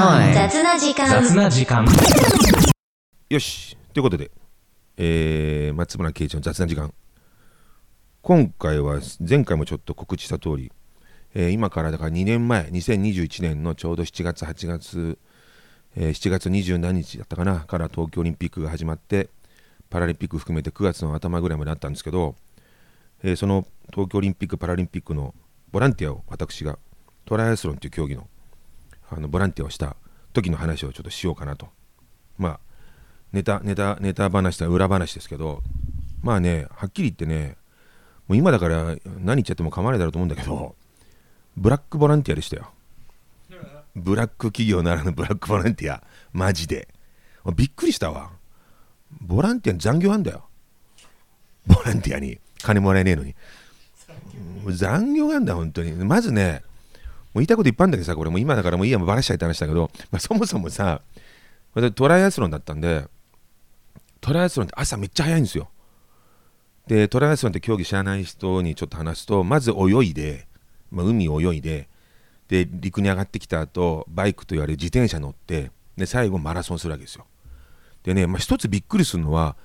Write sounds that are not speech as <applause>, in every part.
雑な時間。雑な時間。よし。ということで、えー、松村圭一の雑談時間。今回は前回もちょっと告知した通り、えー今からだから2年前2021年のちょうど7月8月、えー7月20何日だったかなから東京オリンピックが始まってパラリンピック含めて9月の頭ぐらいまであったんですけど、えーその東京オリンピック・パラリンピックのボランティアを私がトライアスロンという競技のあのボランティアをした時の話をちょっとしようかなと。まあネタネタネタ話とは裏話ですけどまあねはっきり言ってねもう今だから何言っちゃっても構わないだろうと思うんだけどブラックボランティアでしたよ。ブラック企業ならぬブラックボランティア。マジで。びっくりしたわ。ボランティアに残業あんだよ。ボランティアに金もらえねえのに。残業があんだ本当に。まずねもう言いたいこといっぱいあるんだけどさこれもう今だからもういいやもうバラしちゃいって話だけど、まあ、そもそもさ私トライアスロンだったんでトライアスロンって朝めっちゃ早いんですよ。で、トライアスロンって競技知らない人にちょっと話すと、まず泳いで、まあ、海を泳いで、で、陸に上がってきた後、バイクと言われる自転車乗って、で、最後マラソンするわけですよ。でね、まあ、一つびっくりするのは、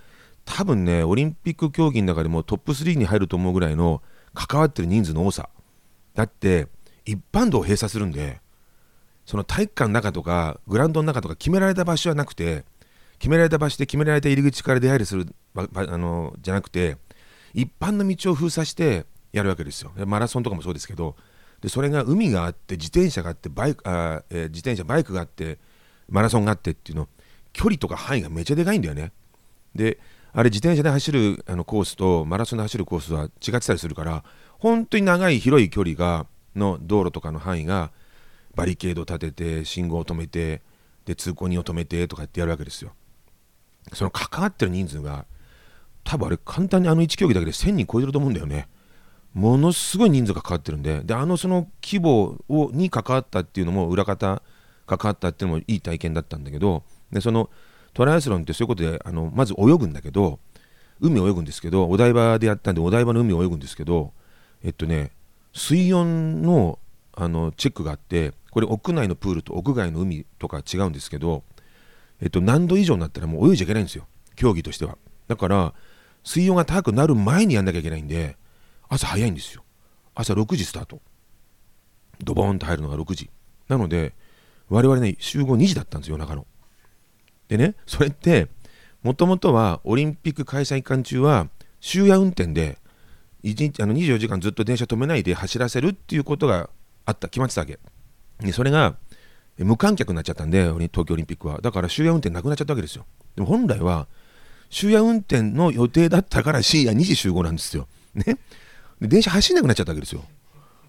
多分ね、オリンピック競技の中でもトップ3に入ると思うぐらいの関わってる人数の多さ。だって、一般道を閉鎖するんで、その体育館の中とかグラウンドの中とか決められた場所はなくて決められた場所で決められた入り口から出入りするあのじゃなくて一般の道を封鎖してやるわけですよ。マラソンとかもそうですけどでそれが海があって自転車があってバイクあ、えー自転車バイクがあってマラソンがあってっていうの距離とか範囲がめちゃでかいんだよね。であれ自転車で走るあのコースとマラソンで走るコースは違ってたりするから本当に長い広い距離がの道路とかの範囲がバリケード立てて信号を止めてで通行人を止めてとかやってやるわけですよ。その関わってる人数が多分あれ簡単にあの1競技だけで1000人超えてると思うんだよね。ものすごい人数が関わってるんでであのその規模をに関わったっていうのも裏方関わったっていうのもいい体験だったんだけどでそのトライアスロンってそういうことであのまず泳ぐんだけど海を泳ぐんですけどお台場でやったんでお台場の海を泳ぐんですけどえっとね水温のあのチェックがあってこれ屋内のプールと屋外の海とか違うんですけど、えっと、何度以上になったらもう泳いじゃいけないんですよ。競技としては。だから水温が高くなる前にやんなきゃいけないんで朝早いんですよ。朝6時スタート。ドボーンと入るのが6時。なので我々ね集合2時だったんですよ夜中のでねそれってもともとはオリンピック開催期間中は終夜運転で一日あの24時間ずっと電車止めないで走らせるっていうことがあった。決まってたわけ。でそれが無観客になっちゃったんで東京オリンピックは。だから終夜運転なくなっちゃったわけですよ。でも本来は終夜運転の予定だったから深夜2時集合なんですよ。ね。で電車走んなくなっちゃったわけですよ。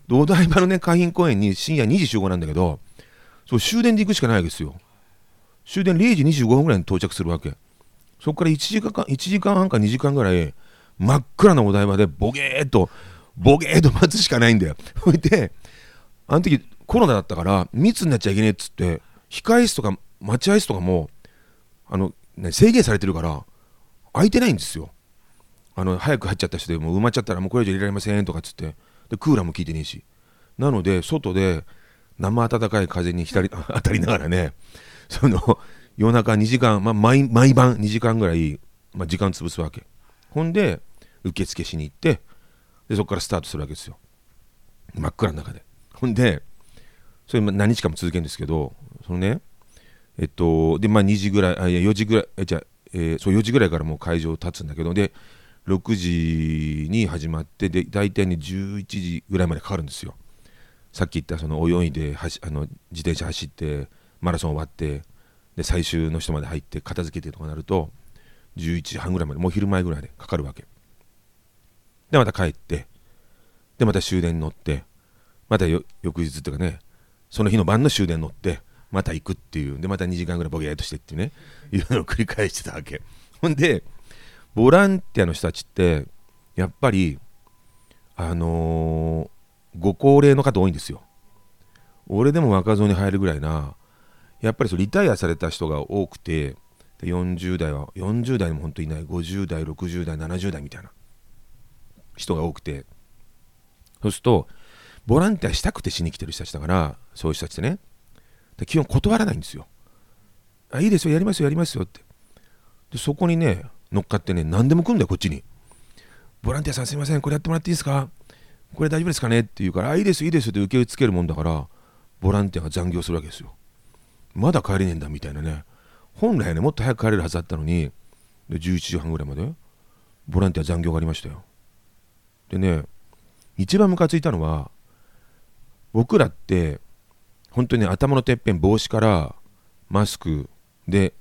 でお台場のね海浜公園に深夜2時集合なんだけどそう終電で行くしかないわけですよ。終電0時25分ぐらいに到着するわけ。そこから1時間1時間半か2時間ぐらい真っ暗なお台場でボゲーっとボゲーっと待つしかないんだよ。<laughs> それであの時コロナだったから密になっちゃいけねえっつって控え室とか待合室とかもあの、ね、制限されてるから空いてないんですよ。あの早く入っちゃった人でもう埋まっちゃったらもうこれ以上入れられませんとかっつってでクーラーも効いてねえし。なので外で生暖かい風に浸り <laughs> 当たりながらねその夜中2時間、まあ、毎毎晩2時間ぐらい、まあ、時間潰すわけ。ほんで受付しに行ってでそこからスタートするわけですよ。真っ暗の中で。ほんでそれ何日間も続けるんですけどそのねえっとでまあ2時ぐらいあいや4時ぐらいえじゃあえーそう4時ぐらいからもう会場立つんだけどで6時に始まってで大体ね11時ぐらいまでかかるんですよ。さっき言ったその泳いではしあの自転車走ってマラソン終わってで最終の人まで入って片付けてとかなると11時半ぐらいまでもう昼前ぐらいでかかるわけ。でまた帰ってでまた終電に乗ってまた翌日っていうかねその日の晩の終電に乗ってまた行くっていうでまた2時間ぐらいボケーっとしてっていうねいうのを繰り返してたわけ。<laughs> ほんでボランティアの人たちってやっぱりあのーご高齢の方多いんですよ。俺でも若造に入るぐらいなやっぱりそリタイアされた人が多くてで40代は40代も本当いない50代60代70代みたいな。人が多くて。そうするとボランティアしたくてしに来てる人たちだからそういう人たちってね。で基本断らないんですよ。あいいですよやりますよやりますよって。でそこにね乗っかってね何でも来るんだよこっちに。ボランティアさんすいませんこれやってもらっていいですか？これ大丈夫ですかね？って言うからあいいですいいですって受け付けるもんだからボランティアが残業するわけですよ。まだ帰れねえんだみたいなね。本来ねもっと早く帰れるはずだったのにで11時半ぐらいまでボランティア残業がありましたよ。でね一番ムカついたのは僕らって本当に、頭のてっぺん帽子からマスクで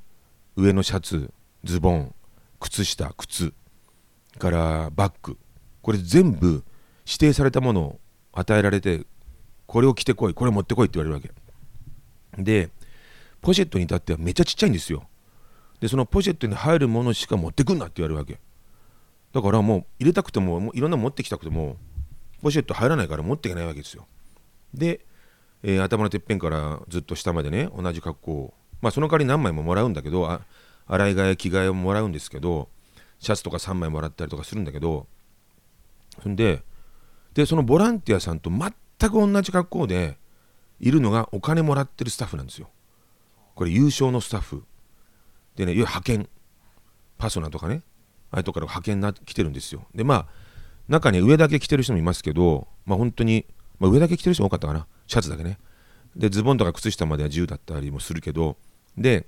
上のシャツズボン靴下靴からバッグこれ全部指定されたものを与えられてこれを着てこいこれ持ってこいって言われるわけ。でポシェットに至ってはめっちゃちっちゃいんですよ。でそのポシェットに入るものしか持ってくんなって言われるわけ。だからもう入れたくてももういろんな持ってきたくてもポシェット入らないから持っていけないわけですよ。で、えー、頭のてっぺんからずっと下までね同じ格好をまあその代わり何枚ももらうんだけどあ洗い替え着替えをもらうんですけどシャツとか3枚もらったりとかするんだけどそんででそのボランティアさんと全く同じ格好でいるのがお金もらってるスタッフなんですよ。これ優勝のスタッフ。でねいわゆる派遣。パソナとかね。ああいうとから派遣な来てるんですよ。でまあ中に上だけ着てる人もいますけどまあ本当に、まあ、上だけ着てる人も多かったかな。シャツだけね。でズボンとか靴下までは自由だったりもするけどで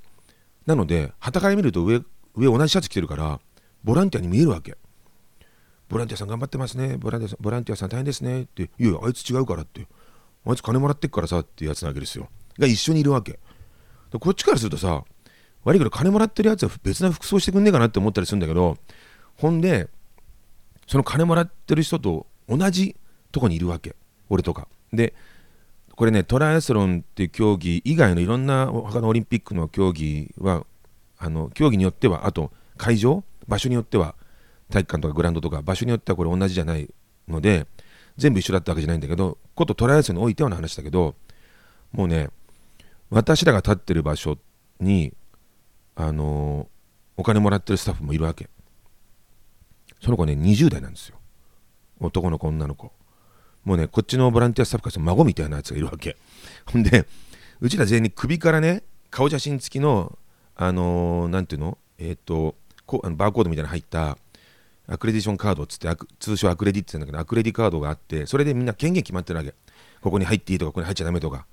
なので旗から見ると上上同じシャツ着てるからボランティアに見えるわけ。ボランティアさん頑張ってますね。ボランティアさんボランティアさん大変ですね。っていやいやあいつ違うからって。あいつ金もらってっからさっていうやつなわけですよ。が一緒にいるわけ。こっちからするとさ悪いけど金もらってるやつは別な服装してくんねえかなって思ったりするんだけどほんでその金もらってる人と同じとこにいるわけ。俺とか。でこれねトライアスロンっていう競技以外のいろんな他のオリンピックの競技はあの競技によってはあと会場？場所によっては体育館とかグラウンドとか場所によってはこれ同じじゃないので全部一緒だったわけじゃないんだけどことトライアスロンにおいてはの話だけどもうね私らが立ってる場所にあの、お金もらってるスタッフもいるわけ。その子ね20代なんですよ。男の子女の子。もうねこっちのボランティアスタッフから孫みたいなやつがいるわけ。<laughs> ほんでうちら全員に首からね顔写真付きのあのー、なんていうの？えっ、ー、とこあのバーコードみたいなの入ったアクレディションカードっつって通称アクレディって言うんだけどアクレディカードがあってそれでみんな権限決まってるわけ。ここに入っていいとかここに入っちゃダメとか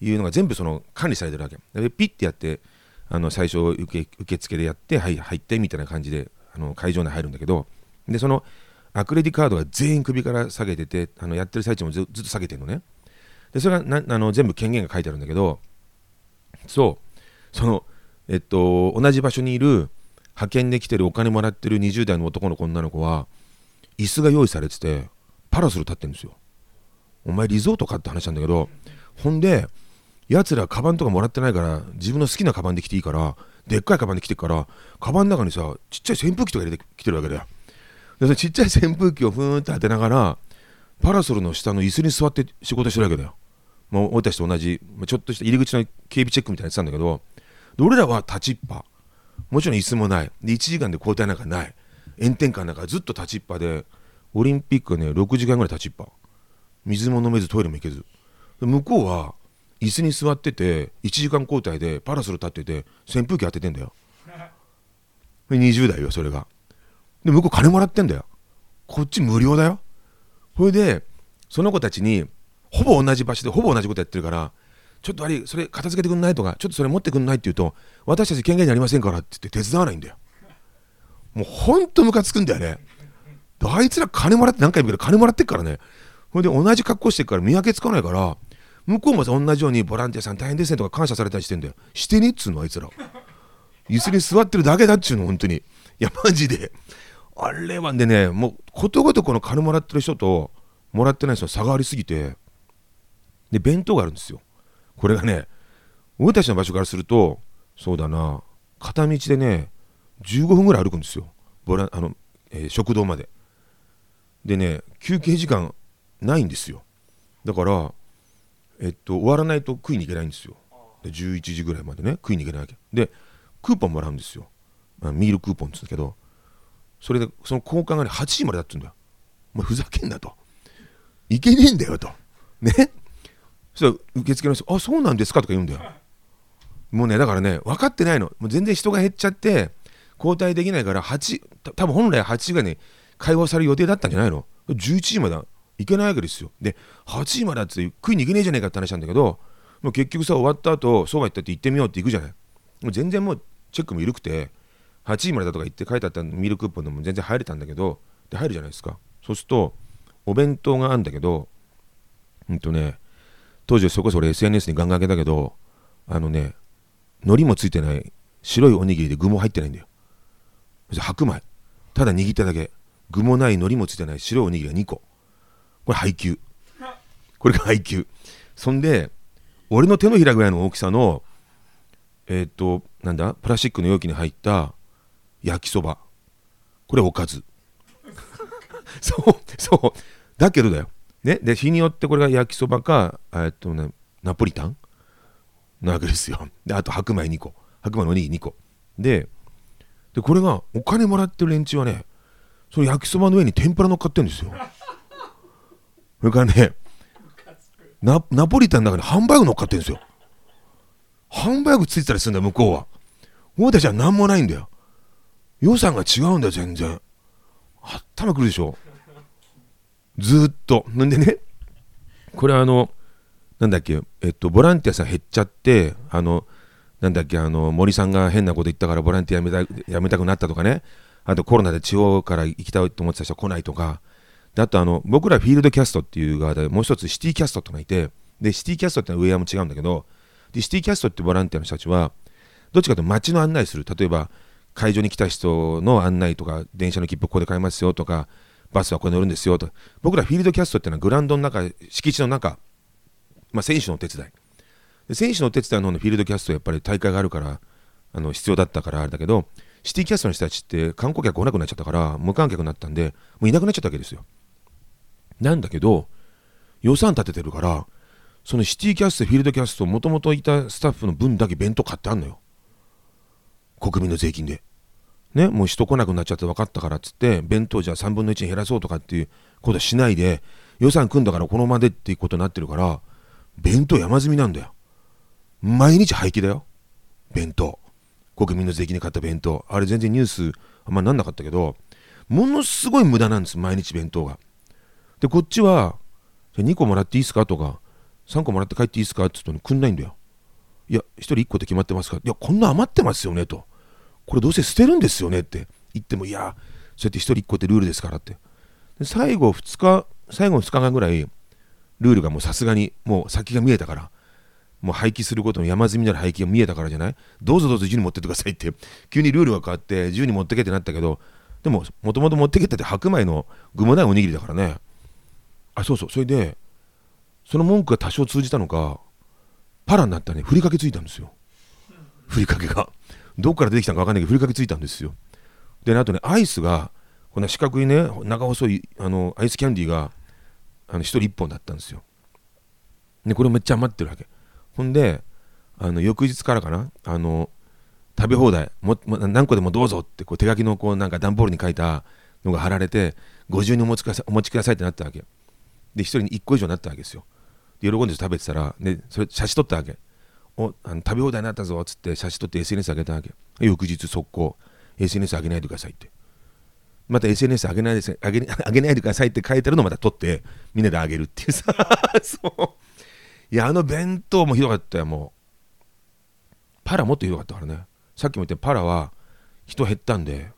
いうのが全部その管理されてるわけ。でピッてやってあの最初受け付でやってはい入ってみたいな感じであの会場内入るんだけどでそのアクレディカードが全員首から下げててあのやってる最中もずっと下げてるのね。でそれがなあの全部権限が書いてあるんだけどそう。そのえっと同じ場所にいる派遣で来てるお金もらってる20代の男の子女の子は椅子が用意されててパラソル立ってるんですよ。お前リゾートかって話なんだけどほんでやつらカバンとかもらってないから自分の好きなカバンで来ていいからでっかいカバンで来てるからカバンの中にさちっちゃい扇風機とか入れてきてるわけだよ。でそちっちゃい扇風機をふーんって当てながらパラソルの下の椅子に座って仕事してるわけだよ。もう俺たちと同じまちょっとした入り口の警備チェックみたいなやつなんだけど俺らは立ちっぱ。もちろん椅子もない。で1時間で交代なんかない。炎天下なんかずっと立ちっぱでオリンピックはね6時間ぐらい立ちっぱ。水も飲めずトイレも行けず。向こうは椅子に座ってて1時間交代でパラソル立ってて扇風機当ててんだよ。20代よそれが。で向こう金もらってんだよ。こっち無料だよ。それでその子たちにほぼ同じ場所でほぼ同じことやってるからちょっとあれそれ片付けてくんないとかちょっとそれ持ってくんないって言うと私たち権限にありませんからって言って手伝わないんだよ。もうほんとムカつくんだよね。あいつら金もらって何回も言うけど金もらってっからね。ほんで同じ格好してるから見分けつかないから向こうもさ同じようにボランティアさん大変ですねとか感謝されたりしてんだよ。してねっつうのあいつら。椅子に座ってるだけだっちゅうの本当に。いやマジで。あれはでねもうことごとこの金もらってる人ともらってない人の差がありすぎて。で弁当があるんですよ。これがね俺たちの場所からするとそうだな片道でね15分ぐらい歩くんですよ。ボラあの、えー、食堂まで。でね休憩時間ないんですよ。だからえっと終わらないと食いに行けないんですよ。で11時ぐらいまでね食いに行けないわけ。でクーポンもらうんですよ、ミールクーポンっつうんだけどそれでその交換がね8時までだって言うんだよ。お前ふざけんなと。いけねえんだよと。ね？そしたら受付の人「あそうなんですか」とか言うんだよ。もうねだからね分かってないの。もう全然人が減っちゃって交代できないから8多分本来8時ぐらいに解放される予定だったんじゃないの。11時まで行けないわけですよ。で8時までだって食いに行けねえじゃねえかって話なんだけどもう結局さ終わった後そうは言ったって行ってみようって行くじゃない。もう全然もうチェックも緩くて8時までだとか言って書いてあったミルクーポンでも全然入れたんだけどで入るじゃないですか。そうするとお弁当があるんだけどうんとね当時そこそ俺 SNS にガンガン上げたけどあのね海苔もついてない白いおにぎりで具も入ってないんだよ。白米。ただ握っただけ。具もない海苔もついてない白いおにぎりが2個。これ配給。これが配給。そんで俺の手のひらぐらいの大きさのえっ、となんだプラスチックの容器に入った焼きそば。これおかず。<laughs> そうそう。だけどだよ。ね？で日によってこれが焼きそばかえっとねナポリタン？なわけですよ。であと白米2個。白米のおにぎり2個。ででこれがお金もらってる連中はねその焼きそばの上に天ぷら乗っかってるんですよ。それからねナナポリタンの中にハンバーグ乗っかってるんですよハンバーグついてたりするんだよ向こうは俺たちは何もないんだよ予算が違うんだよ全然頭くるでしょずっとなんでねこれあのなんだっけえっとボランティアさん減っちゃってあのなんだっけあの森さんが変なこと言ったからボランティアやめたやめたくなったとかねあとコロナで地方から行きたいと思ってた人来ないとかあとあの僕らフィールドキャストっていう側でもう一つシティキャストってのがいてでシティキャストってのは上も違うんだけどでシティキャストってボランティアの人たちはどっちかというと街の案内する。例えば会場に来た人の案内とか電車の切符ここで買いますよとかバスはここに乗るんですよと。僕らフィールドキャストっていうのはグラウンドの中敷地の中、まあ、選手のお手伝い。で選手のお手伝いの方のフィールドキャストはやっぱり大会があるからあの必要だったからあれだけどシティキャストの人たちって観光客来なくなっちゃったから無観客になったんでもういなくなっちゃったわけですよ。なんだけど予算立ててるからそのシティキャストフィールドキャストもともといたスタッフの分だけ弁当買ってあんのよ。国民の税金で。ねもう人来なくなっちゃって分かったからっつって弁当じゃあ3分の1に減らそうとかっていうことはしないで予算組んだからこのままでっていうことになってるから弁当山積みなんだよ。毎日廃棄だよ。弁当。国民の税金で買った弁当。あれ全然ニュースあんまなんなかったけどものすごい無駄なんです毎日弁当が。でこっちは2個もらっていいですか？とか3個もらって帰っていいですか？って言うと、ね、くんないんだよ。いや1人1個って決まってますか？いやこんな余ってますよね？と。これどうせ捨てるんですよね？って。言ってもいやそうやって1人1個ってルールですからって。で最後2日最後2日間ぐらいルールがもうさすがにもう先が見えたからもう廃棄することの山積みなる廃棄が見えたからじゃない？どうぞどうぞ自由に持ってってくださいって急にルールが変わって自由に持ってけってなったけどでももともと持ってけってて白米の具もないおにぎりだからね。あそうそう。それでその文句が多少通じたのかパラになったね。ふりかけついたんですよ。ふりかけが。どっから出てきたのか分かんないけどふりかけついたんですよ。で、あとねアイスがこんな四角いね長細いあのアイスキャンディーがあの1人1本だったんですよ。でこれめっちゃ余ってるわけ。ほんであの翌日からかなあの食べ放題も何個でもどうぞってこう手書きのこうなんか段ボールに書いたのが貼られてご自由にお持ちくださいお持ちくださいってなったわけ。で1人に1個以上になったわけですよ。で喜んで食べてたらでそれ写真撮ったわけ。おあの食べ放題になったぞっつって写真撮って SNS 上げたわけ。翌日速攻 SNS 上げないでくださいって。また SNS 上げないで上げ <laughs> 上げないでくださいって書いてるのをまた撮ってみんなであげるっていうさ。<laughs> そう。いやあの弁当もひどかったよもう。パラもっとひどかったからね。さっきも言ったパラは人減ったんで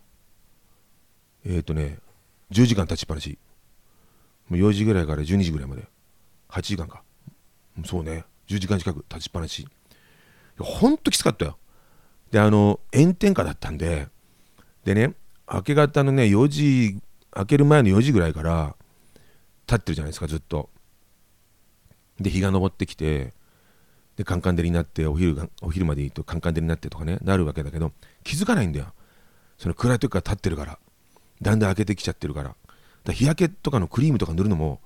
えっ、ー、とね10時間立ちっぱなし。もう4時ぐらいから12時ぐらいまで。8時間か。そうね。10時間近く立ちっぱなし。ほんときつかったよ。であの炎天下だったんででね明け方のね4時明ける前の4時ぐらいから立ってるじゃないですかずっと。で日が昇ってきてでカンカン照りになってお昼がお昼までいいとカンカン照りになってとかねなるわけだけど気づかないんだよ。その暗い時から立ってるから。だんだん明けてきちゃってるから。だ日焼けとかのクリームとか塗るのも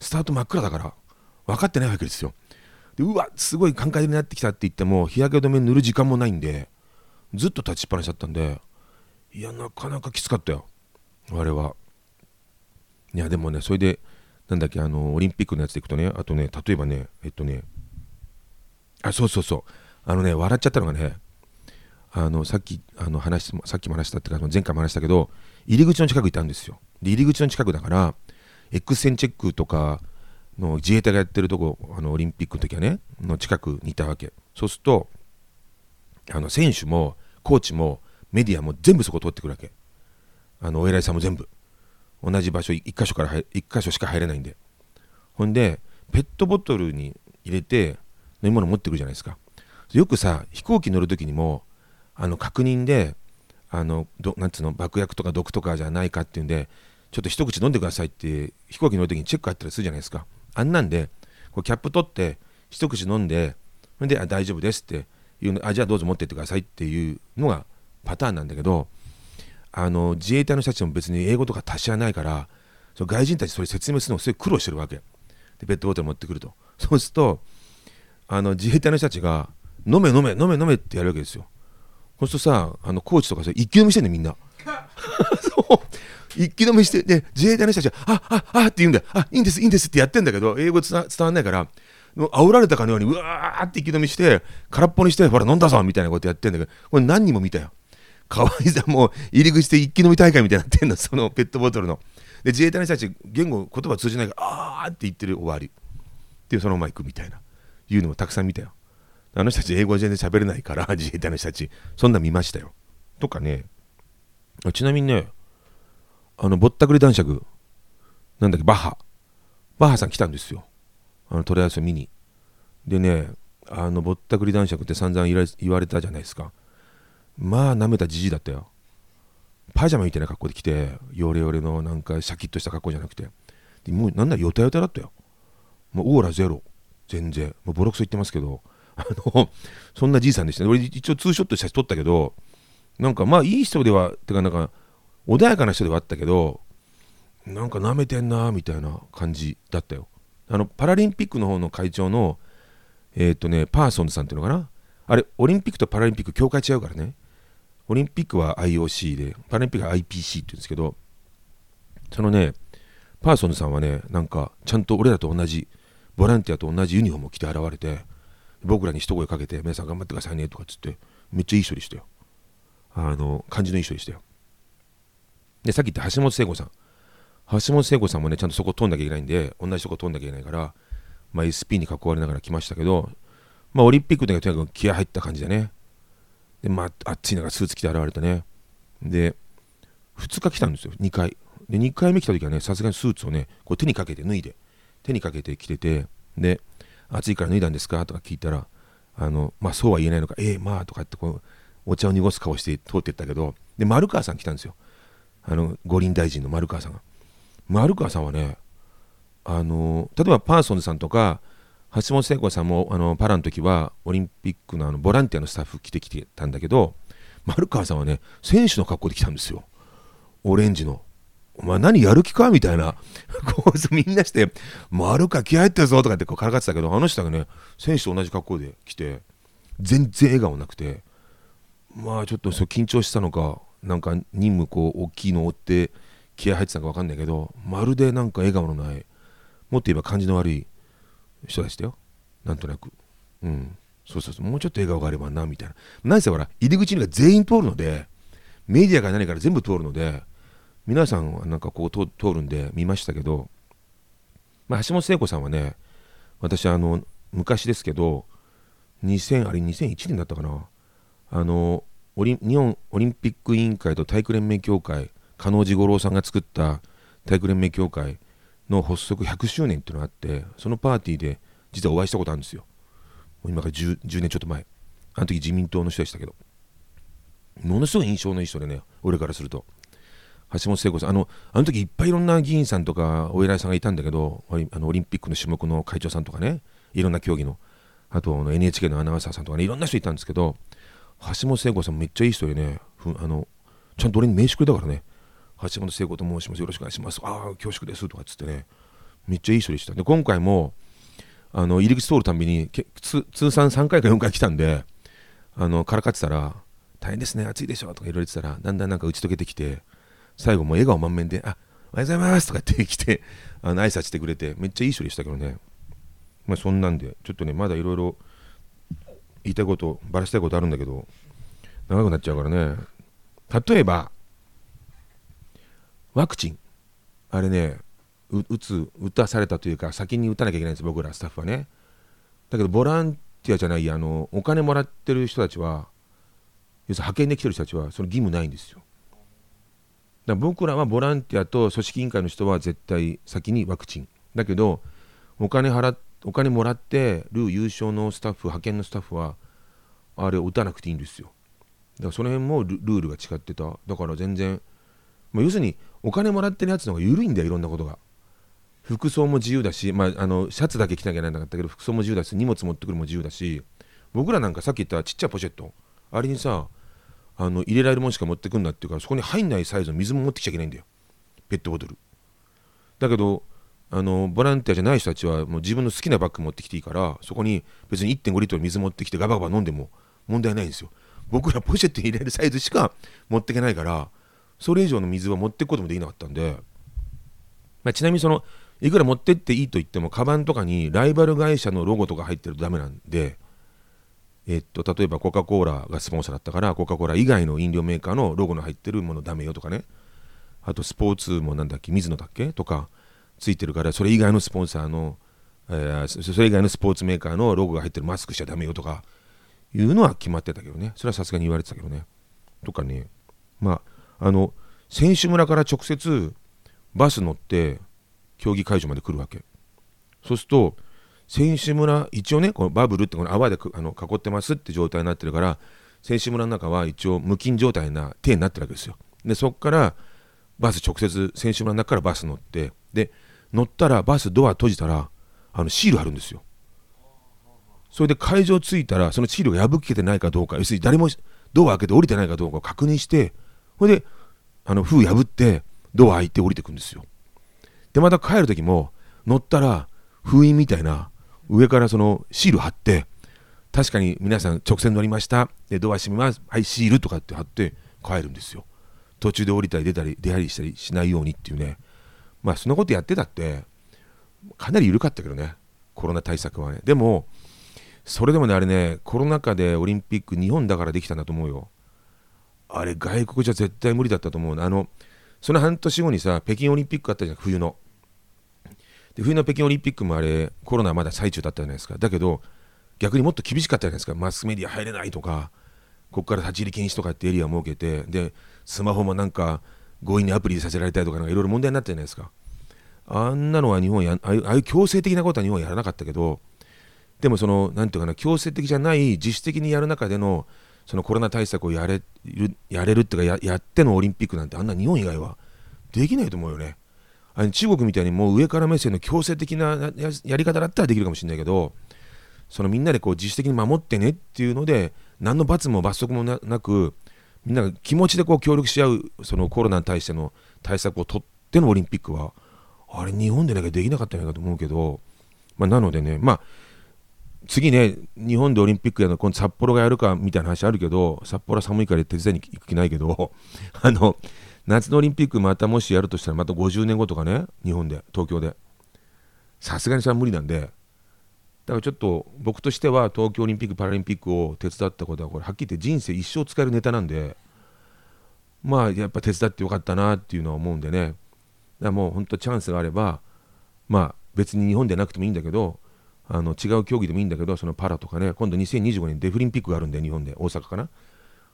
スタート真っ暗だから分かってないわけですよ。でうわすごいカンカン照りになってきたって言っても日焼け止め塗る時間もないんでずっと立ちっぱなしだったんでいやなかなかきつかったよあれは。いやでもねそれでなんだっけあのオリンピックのやつでいくとねあとね例えばねえっとねあそうそうそう。あのね笑っちゃったのがねあのさっきあの話さっきも話したってか前回も話したけど入り口の近くいたんですよ。入り口の近くだから X 線チェックとかの自衛隊がやってるとこあのオリンピックの時はねの近くにいたわけ。そうするとあの選手もコーチもメディアも全部そこ通ってくるわけ。あのお偉いさんも全部。同じ場所1箇所から1箇所しか入れないんで。ほんでペットボトルに入れて飲み物持ってくるじゃないですか。よくさ飛行機乗る時にもあの確認であのどなんつうの爆薬とか毒とかじゃないかっていうんでちょっと一口飲んでくださいって飛行機乗る時にチェックあったりするじゃないですか。あんなんでこうキャップ取って一口飲んでそれであ大丈夫ですっていうのあじゃあどうぞ持ってってくださいっていうのがパターンなんだけどあの自衛隊の人たちも別に英語とか達者ないからその外人たちそれ説明するのすごい苦労してるわけ。でペットボトル持ってくると。そうするとあの自衛隊の人たちが飲め飲め飲め飲めってやるわけですよ。そうするとさあのコーチとかさ一気飲みしてんねみんな。<laughs> <laughs> <laughs> そう一気飲みしてで自衛隊の人たちはあああって言うんだよ。あいいんですいいんですってやってんだけど英語伝わんないから煽られたかのようにうわーって一気飲みして空っぽにしてほら飲んだぞみたいなことやってんだけどこれ何人も見たよ。かわいさも入り口で一気飲み大会みたいになってんのそのペットボトルの。で自衛隊の人たち言語言葉通じないからあーって言ってる終わり。っていうそのまま行くみたいな。いうのもたくさん見たよ。あの人たち英語全然喋れないから自衛隊の人たち。そんな見ましたよ。とかね。ちなみにねあのぼったくり男爵なんだっけバッハ。バッハさん来たんですよ。あのトレアス見に。でねあのぼったくり男爵って散々言われたじゃないですか。まあ舐めたじじだったよ。パジャマみたいな格好で来てヨレヨレのなんかシャキッとした格好じゃなくて。もうなんならヨタヨタだったよ。もうオーラゼロ。全然。もうボロクソ言ってますけど。あのそんなじいさんでしたね。俺一応ツーショット写真撮ったけどなんかまあいい人ではてかなんか穏やかな人ではあったけどなんか舐めてんなみたいな感じだったよ。あのパラリンピックの方の会長のえっ、ー、とねパーソンズさんっていうのかな？あれオリンピックとパラリンピック協会違うからね。オリンピックは IOC でパラリンピックは IPC って言うんですけどそのねパーソンズさんはねなんかちゃんと俺らと同じボランティアと同じユニフォームを着て現れて僕らに一声かけて皆さん頑張ってくださいねとかっつってめっちゃいい人でしたよ。あの感じのいい人でしたよ。でさっき言った橋本聖子さん。橋本聖子さんもねちゃんとそこ通んなきゃいけないんで同じとこ通んなきゃいけないから、まあ、SP に囲われながら来ましたけどまあオリンピックの時はとにかく気合入った感じでね。でまあ暑い中スーツ着て現れてね。で2日来たんですよ。2回。で2回目来た時はねさすがにスーツをねこう手にかけて脱いで手にかけてきててで暑いから脱いだんですか？とか聞いたらあのまあそうは言えないのかええー、まあとかってこうお茶を濁す顔して通っていったけどで丸川さん来たんですよ。あの五輪大臣の丸川さんが。丸川さんはねあの例えばパーソンズさんとか橋本聖子さんもあのパラの時はオリンピックのあのボランティアのスタッフ来てきてたんだけど丸川さんはね選手の格好で来たんですよ。オレンジの。お前何やる気かみたいな。こうみんなして丸川気合入ってるぞとかってこうからかってたけどあの人がね選手と同じ格好で来て全然笑顔なくてまあちょっとそ緊張したのかなんか任務こう大きいのを追って気合入ってたか分かんないけどまるでなんか笑顔のないもっと言えば感じの悪い人でしたよ。なんとなく。うん。そうそうそう。もうちょっと笑顔があればなみたいな。何せほら入り口には全員通るのでメディアが何から全部通るので皆さんはなんかこう通るんで見ましたけど、まあ、橋本聖子さんはね私あの昔ですけど2000あれ2001年だったかな。あのオリ日本オリンピック委員会と体育連盟協会加納治五郎さんが作った体育連盟協会の発足100周年っていうのがあってそのパーティーで実はお会いしたことあるんですよ。今から 10, 10年ちょっと前。あの時自民党の人でしたけど。ものすごい印象のいい人でね俺からすると。橋本聖子さん。あのあの時いっぱいいろんな議員さんとかお偉いさんがいたんだけどあのオリンピックの種目の会長さんとかねいろんな競技の。あとの NHK のアナウンサーさんとかねいろんな人いたんですけど橋本聖子さんめっちゃいい人でね。あのちゃんと俺に名刺くれたからね。橋本聖子と申します。よろしくお願いします。ああ恐縮です。とかっつってね。めっちゃいい人でした。で今回もあの入り口通るたびに通算3回か4回来たんであのからかってたら大変ですね。暑いでしょ。とかいろいろ言ってたらだんだんなんか打ち解けてきて最後も笑顔満面であおはようございます。とかって来て、あの挨拶してくれて、めっちゃいい人でしたけどね。まあそんなんで、ちょっとね、まだいろいろ言いたいこと、ばらしたいことあるんだけど、長くなっちゃうからね。例えば、ワクチン。あれね、打つ、打たされたというか、先に打たなきゃいけないんです、僕らスタッフはね。だけど、ボランティアじゃない、あの、お金もらってる人たちは、要するに派遣で来てる人たちは、その義務ないんですよ。だから僕らはボランティアと組織委員会の人は絶対先にワクチン。だけど、お金払ってお金もらってる優勝のスタッフ、派遣のスタッフは、あれを打たなくていいんですよ。だからその辺もルールが違ってた。だから全然、まあ、要するにお金もらってるやつの方が緩いんだよ、いろんなことが。服装も自由だし、まあ、あのシャツだけ着なきゃいけないんだったけど、服装も自由だし、荷物持ってくるも自由だし、僕らなんかさっき言ったちっちゃいポシェット、あれにさ、あの入れられるものしか持ってくんなっていうからそこに入んないサイズの水も持ってきちゃいけないんだよペットボトルだけどあのボランティアじゃない人たちはもう自分の好きなバッグ持ってきていいからそこに別に1.5リットル水持ってきてガバガバ飲んでも問題ないんですよ。僕らポシェットに入れるサイズしか持っていけないからそれ以上の水は持っていくこともできなかったんで、まあ、ちなみにそのいくら持ってっていいと言ってもカバンとかにライバル会社のロゴとか入ってるとダメなんでえっと、例えばコカ・コーラがスポンサーだったからコカ・コーラ以外の飲料メーカーのロゴの入ってるものダメよとかね。あとスポーツもなんだっけ水野だっけとかついてるからそれ以外のスポンサーの、えー、それ以外のスポーツメーカーのロゴが入ってるマスクしちゃダメよとかいうのは決まってたけどね。それはさすがに言われてたけどね。とかねまああの選手村から直接バス乗って競技会場まで来るわけ。そうすると選手村、一応ね、このバブルってこの泡であの囲ってますって状態になってるから、選手村の中は一応無菌状態な手になってるわけですよ。で、そこからバス直接、選手村の中からバス乗って、で、乗ったらバスドア閉じたら、あのシールあるんですよ。それで会場着いたら、そのシールが破けてないかどうか、要するに誰もドア開けて降りてないかどうかを確認して、それで、あの封破って、ドア開いて降りてくんですよ。で、また帰る時も、乗ったら、封印みたいな、上からそのシール貼って、確かに皆さん直線乗りました。で、ドア閉めます。はい、シールとかって貼って帰るんですよ。途中で降りたり出たり出入りしたりしないようにっていうね。まあ、そんなことやってたって、かなり緩かったけどね。コロナ対策はね。でも、それでもね、あれね、コロナ禍でオリンピック、日本だからできたんだと思うよ。あれ、外国じゃ絶対無理だったと思うあの、その半年後にさ、北京オリンピックあったじゃん、冬の。で冬の北京オリンピックもあれコロナまだ最中だったじゃないですかだけど逆にもっと厳しかったじゃないですかマスメディア入れないとかここから立ち入り禁止とかってエリアを設けてでスマホもなんか強引にアプリさせられたりとかいろいろ問題になったじゃないですかあんなのは日本やああいう強制的なことは日本はやらなかったけどでもその何ていうかな強制的じゃない自主的にやる中でのそのコロナ対策をやれるやれるっていうかやってのオリンピックなんてあんな日本以外はできないと思うよね。あの中国みたいにもう上から目線の強制的なやり方だったらできるかもしれないけどそのみんなでこう自主的に守ってねっていうので何の罰も罰則もなくみんなが気持ちでこう協力し合うそのコロナに対しての対策を取ってのオリンピックはあれ日本でなきゃできなかったんじゃないかと思うけど、まあ、なのでねまあ次ね日本でオリンピックやるの今度札幌がやるかみたいな話あるけど札幌寒いから手伝いに行く気ないけど <laughs> あの夏のオリンピックまたもしやるとしたらまた50年後とかね日本で東京で。さすがにそれは無理なんでだからちょっと僕としては東京オリンピック・パラリンピックを手伝ったことはこれはっきり言って人生一生使えるネタなんでまあやっぱ手伝ってよかったなっていうのは思うんでね。だからもう本当チャンスがあればまあ別に日本でなくてもいいんだけどあの違う競技でもいいんだけどそのパラとかね今度2025年デフリンピックがあるんで日本で大阪かな。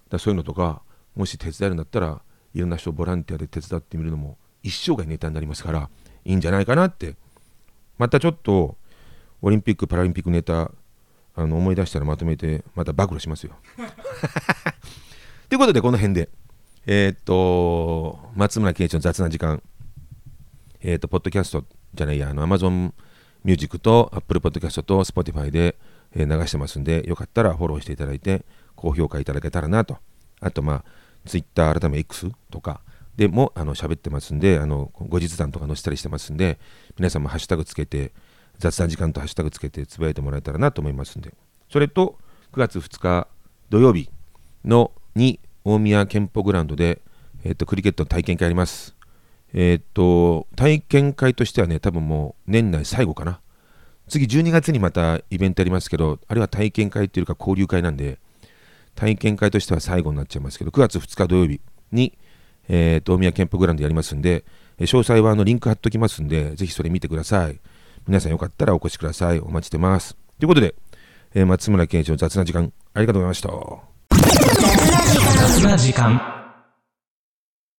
だそういうのとかもし手伝えるんだったらいろんな人ボランティアで手伝ってみるのも一生涯ネタになりますからいいんじゃないかなって。またちょっとオリンピック・パラリンピックネタあの思い出したらまとめてまた暴露しますよ。ということでこの辺でえー、っと松村圭一の雑な時間えー、っとポッドキャストじゃないやあの Amazon ミュージックと Apple Podcast と Spotify で、え、流してますんでよかったらフォローしていただいて高評価いただけたらなとあとまあ Twitter 改め X とかでもあの喋ってますんであの後日談とか載せたりしてますんで皆さんもハッシュタグつけて雑談時間とハッシュタグつけてつぶやいてもらえたらなと思いますんでそれと9月2日土曜日のに大宮健保グラウンドで、えーと、クリケットの体験会あります、えっと、体験会としてはね、多分もう年内最後かな。次12月にまたイベントやりますけど、あれは体験会っていうか交流会なんで、体験会としては最後になっちゃいますけど、9月2日土曜日に、えー、と大宮キャンプグラウンドやりますんで、詳細はあのリンク貼っときますんで、ぜひそれ見てください。皆さんよかったらお越しください。お待ちしてます。ということで、えー松村健一の雑な時間、ありがとうございました。雑な時間